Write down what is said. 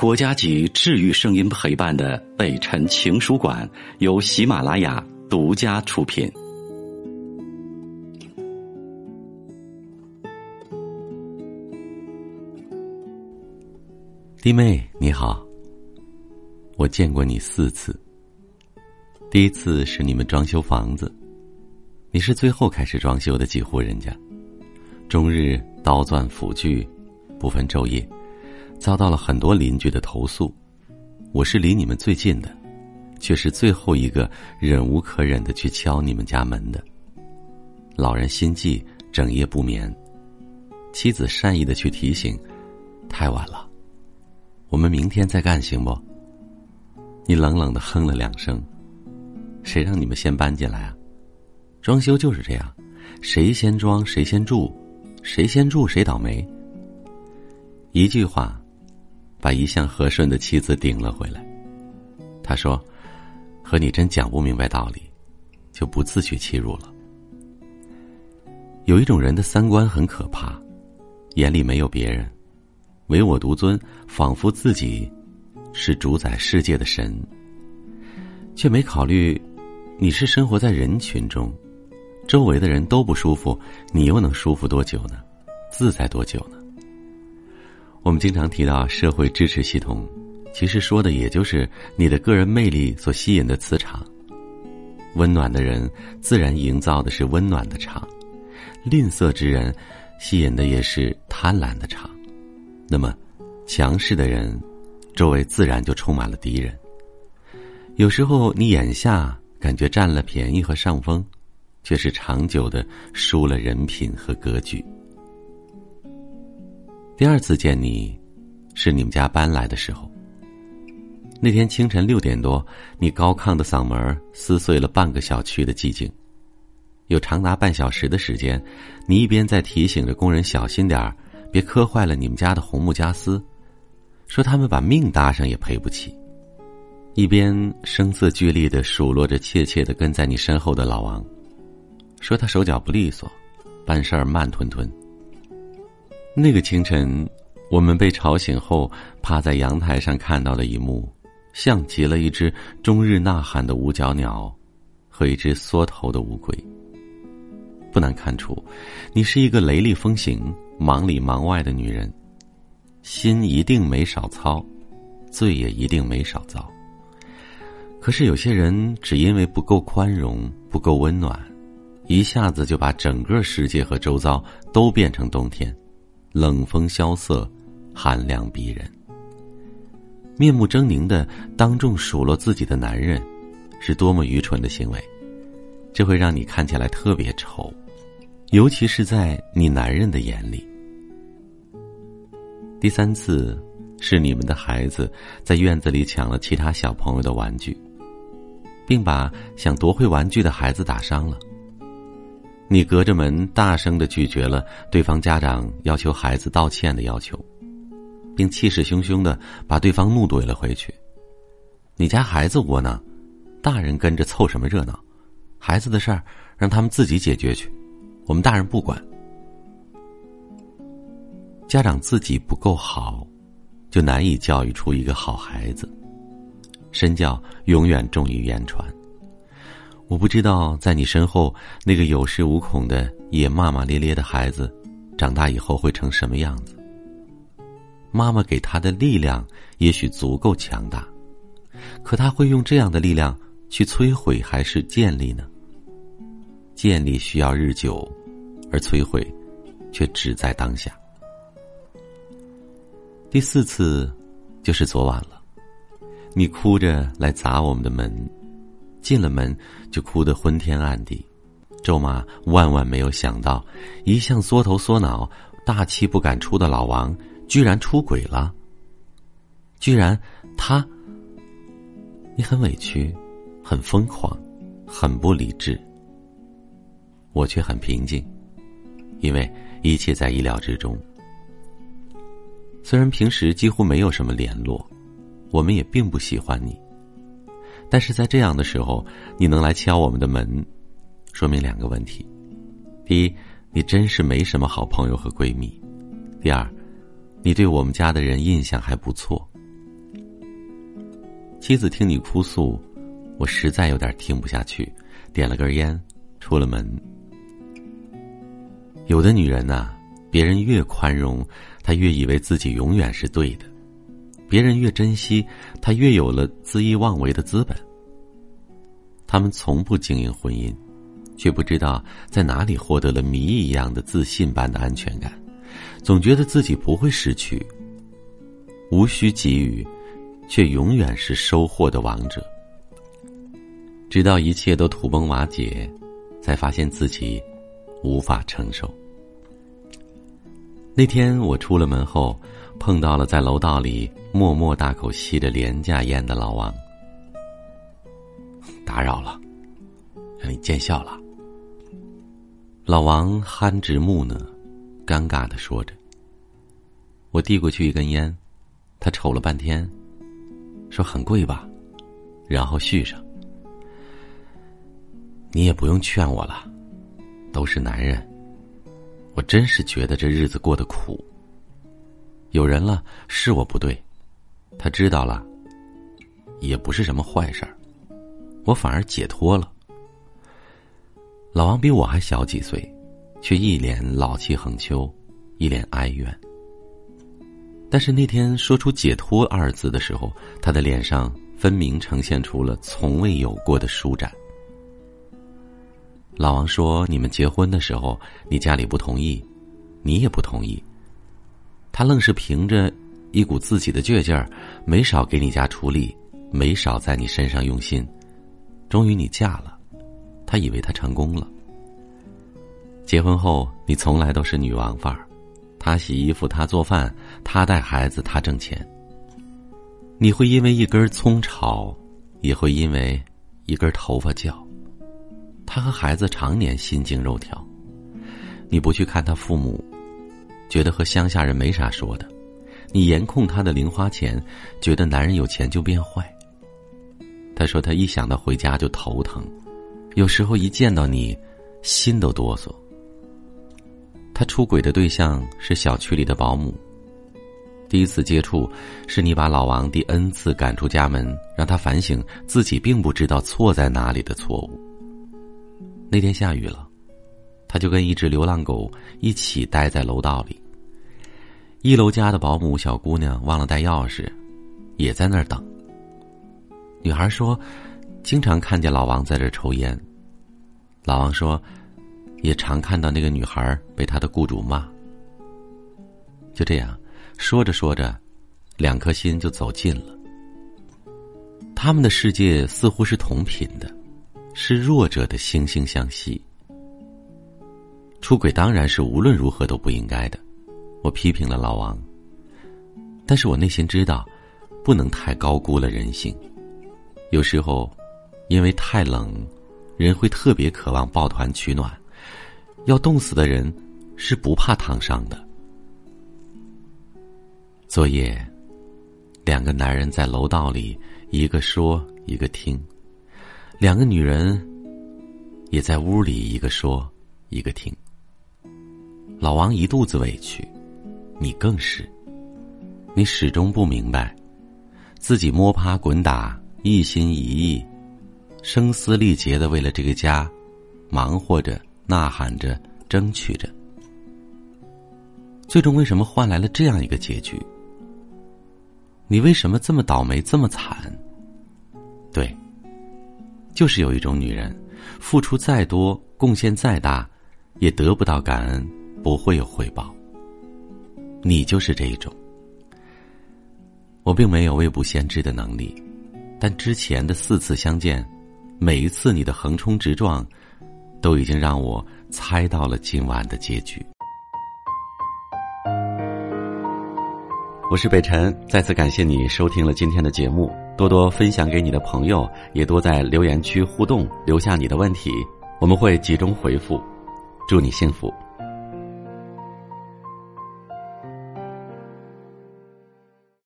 国家级治愈声音陪伴的北辰情书馆由喜马拉雅独家出品。弟妹你好，我见过你四次。第一次是你们装修房子，你是最后开始装修的几户人家，终日刀钻斧锯，不分昼夜。遭到了很多邻居的投诉，我是离你们最近的，却是最后一个忍无可忍的去敲你们家门的。老人心悸，整夜不眠，妻子善意的去提醒，太晚了，我们明天再干行不？你冷冷的哼了两声，谁让你们先搬进来啊？装修就是这样，谁先装谁先住，谁先住谁倒霉。一句话。把一向和顺的妻子顶了回来。他说：“和你真讲不明白道理，就不自取其辱了。”有一种人的三观很可怕，眼里没有别人，唯我独尊，仿佛自己是主宰世界的神，却没考虑你是生活在人群中，周围的人都不舒服，你又能舒服多久呢？自在多久呢？我们经常提到社会支持系统，其实说的也就是你的个人魅力所吸引的磁场。温暖的人自然营造的是温暖的场，吝啬之人吸引的也是贪婪的场。那么，强势的人周围自然就充满了敌人。有时候你眼下感觉占了便宜和上风，却是长久的输了人品和格局。第二次见你，是你们家搬来的时候。那天清晨六点多，你高亢的嗓门撕碎了半个小区的寂静。有长达半小时的时间，你一边在提醒着工人小心点儿，别磕坏了你们家的红木家私，说他们把命搭上也赔不起；一边声色俱厉的数落着怯怯的跟在你身后的老王，说他手脚不利索，办事儿慢吞吞。那个清晨，我们被吵醒后，趴在阳台上看到的一幕，像极了一只终日呐喊的五角鸟，和一只缩头的乌龟。不难看出，你是一个雷厉风行、忙里忙外的女人，心一定没少操，罪也一定没少遭。可是有些人只因为不够宽容、不够温暖，一下子就把整个世界和周遭都变成冬天。冷风萧瑟，寒凉逼人。面目狰狞的当众数落自己的男人，是多么愚蠢的行为！这会让你看起来特别丑，尤其是在你男人的眼里。第三次，是你们的孩子在院子里抢了其他小朋友的玩具，并把想夺回玩具的孩子打伤了。你隔着门大声的拒绝了对方家长要求孩子道歉的要求，并气势汹汹的把对方怒怼了回去。你家孩子窝囊，大人跟着凑什么热闹？孩子的事儿让他们自己解决去，我们大人不管。家长自己不够好，就难以教育出一个好孩子。身教永远重于言传。我不知道，在你身后那个有恃无恐的也骂骂咧咧的孩子，长大以后会成什么样子？妈妈给他的力量也许足够强大，可他会用这样的力量去摧毁还是建立呢？建立需要日久，而摧毁，却只在当下。第四次，就是昨晚了，你哭着来砸我们的门。进了门就哭得昏天暗地，咒骂万万没有想到，一向缩头缩脑、大气不敢出的老王，居然出轨了。居然他，你很委屈，很疯狂，很不理智。我却很平静，因为一切在意料之中。虽然平时几乎没有什么联络，我们也并不喜欢你。但是在这样的时候，你能来敲我们的门，说明两个问题：第一，你真是没什么好朋友和闺蜜；第二，你对我们家的人印象还不错，妻子听你哭诉，我实在有点听不下去，点了根烟，出了门。有的女人呐，别人越宽容，她越以为自己永远是对的；别人越珍惜，他越有了恣意妄为的资本。他们从不经营婚姻，却不知道在哪里获得了谜一样的自信般的安全感，总觉得自己不会失去，无需给予。却永远是收获的王者。直到一切都土崩瓦解，才发现自己无法承受。那天我出了门后，碰到了在楼道里默默大口吸着廉价烟的老王。打扰了，让你见笑了。老王憨直木讷，尴尬的说着。我递过去一根烟，他瞅了半天。说很贵吧，然后续上。你也不用劝我了，都是男人。我真是觉得这日子过得苦。有人了是我不对，他知道了，也不是什么坏事儿，我反而解脱了。老王比我还小几岁，却一脸老气横秋，一脸哀怨。但是那天说出“解脱”二字的时候，他的脸上分明呈现出了从未有过的舒展。老王说：“你们结婚的时候，你家里不同意，你也不同意。他愣是凭着一股自己的倔劲儿，没少给你家出力，没少在你身上用心。终于你嫁了，他以为他成功了。结婚后，你从来都是女王范儿。”他洗衣服，他做饭，他带孩子，他挣钱。你会因为一根葱吵，也会因为一根头发叫。他和孩子常年心惊肉跳。你不去看他父母，觉得和乡下人没啥说的。你严控他的零花钱，觉得男人有钱就变坏。他说他一想到回家就头疼，有时候一见到你，心都哆嗦。他出轨的对象是小区里的保姆。第一次接触，是你把老王第 N 次赶出家门，让他反省自己并不知道错在哪里的错误。那天下雨了，他就跟一只流浪狗一起待在楼道里。一楼家的保姆小姑娘忘了带钥匙，也在那儿等。女孩说，经常看见老王在这抽烟。老王说。也常看到那个女孩被她的雇主骂。就这样，说着说着，两颗心就走近了。他们的世界似乎是同频的，是弱者的惺惺相惜。出轨当然是无论如何都不应该的，我批评了老王。但是我内心知道，不能太高估了人性。有时候，因为太冷，人会特别渴望抱团取暖。要冻死的人，是不怕烫伤的。昨夜，两个男人在楼道里，一个说，一个听；两个女人也在屋里，一个说，一个听。老王一肚子委屈，你更是。你始终不明白，自己摸爬滚打，一心一意，声嘶力竭的为了这个家，忙活着。呐喊着，争取着，最终为什么换来了这样一个结局？你为什么这么倒霉，这么惨？对，就是有一种女人，付出再多，贡献再大，也得不到感恩，不会有回报。你就是这一种。我并没有未卜先知的能力，但之前的四次相见，每一次你的横冲直撞。都已经让我猜到了今晚的结局。我是北辰，再次感谢你收听了今天的节目，多多分享给你的朋友，也多在留言区互动，留下你的问题，我们会集中回复。祝你幸福。